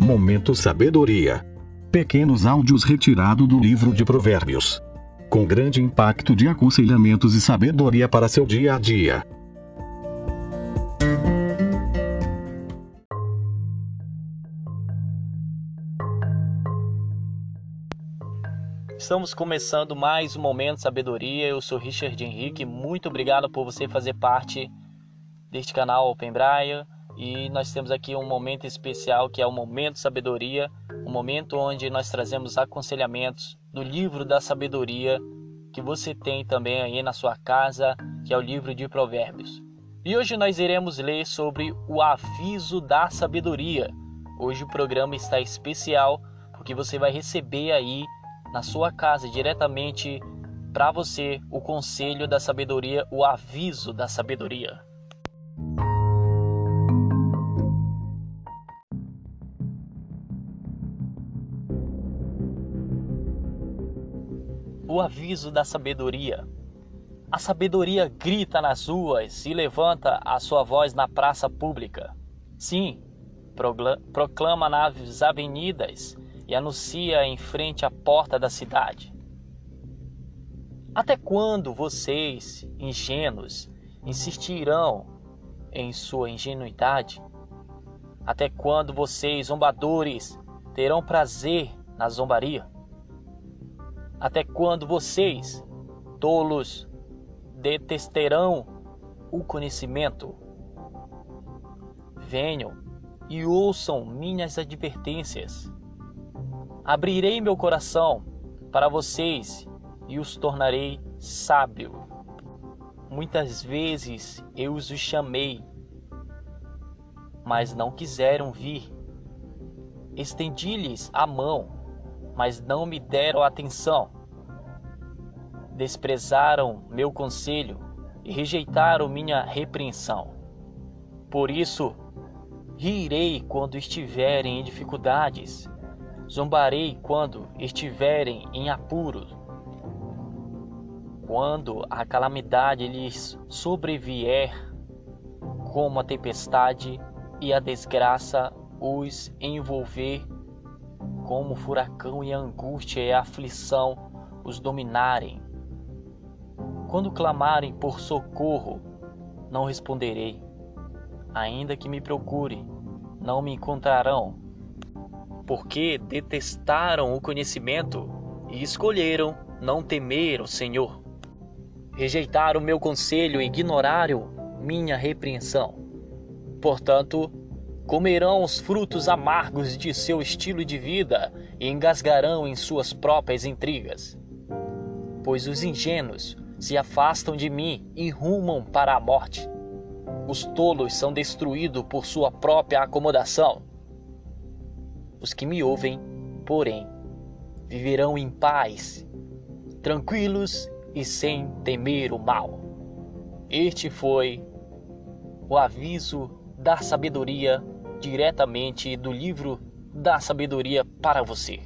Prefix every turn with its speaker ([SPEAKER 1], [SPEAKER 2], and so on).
[SPEAKER 1] Momento Sabedoria. Pequenos áudios retirados do livro de Provérbios. Com grande impacto de aconselhamentos e sabedoria para seu dia a dia.
[SPEAKER 2] Estamos começando mais um Momento Sabedoria. Eu sou Richard Henrique. Muito obrigado por você fazer parte deste canal Open Braille. E nós temos aqui um momento especial que é o Momento Sabedoria, um momento onde nós trazemos aconselhamentos do livro da sabedoria que você tem também aí na sua casa, que é o livro de Provérbios. E hoje nós iremos ler sobre o aviso da sabedoria. Hoje o programa está especial porque você vai receber aí na sua casa diretamente para você o conselho da sabedoria, o aviso da sabedoria. O aviso da sabedoria. A sabedoria grita nas ruas e levanta a sua voz na praça pública. Sim, proclama nas avenidas e anuncia em frente à porta da cidade. Até quando vocês, ingênuos, insistirão em sua ingenuidade? Até quando vocês, zombadores, terão prazer na zombaria? Até quando vocês, tolos, detestarão o conhecimento? Venham e ouçam minhas advertências. Abrirei meu coração para vocês e os tornarei sábio. Muitas vezes eu os chamei, mas não quiseram vir. Estendi-lhes a mão, mas não me deram atenção. Desprezaram meu conselho e rejeitaram minha repreensão. Por isso, rirei quando estiverem em dificuldades Zombarei quando estiverem em apuros. Quando a calamidade lhes sobrevier, como a tempestade e a desgraça os envolver, como o furacão e a angústia e a aflição os dominarem. Quando clamarem por socorro, não responderei. Ainda que me procurem, não me encontrarão porque detestaram o conhecimento e escolheram não temer o Senhor. Rejeitaram meu conselho e ignoraram minha repreensão. Portanto, comerão os frutos amargos de seu estilo de vida e engasgarão em suas próprias intrigas. Pois os ingênuos se afastam de mim e rumam para a morte. Os tolos são destruídos por sua própria acomodação. Os que me ouvem, porém, viverão em paz, tranquilos e sem temer o mal. Este foi o aviso da sabedoria diretamente do livro da sabedoria para você.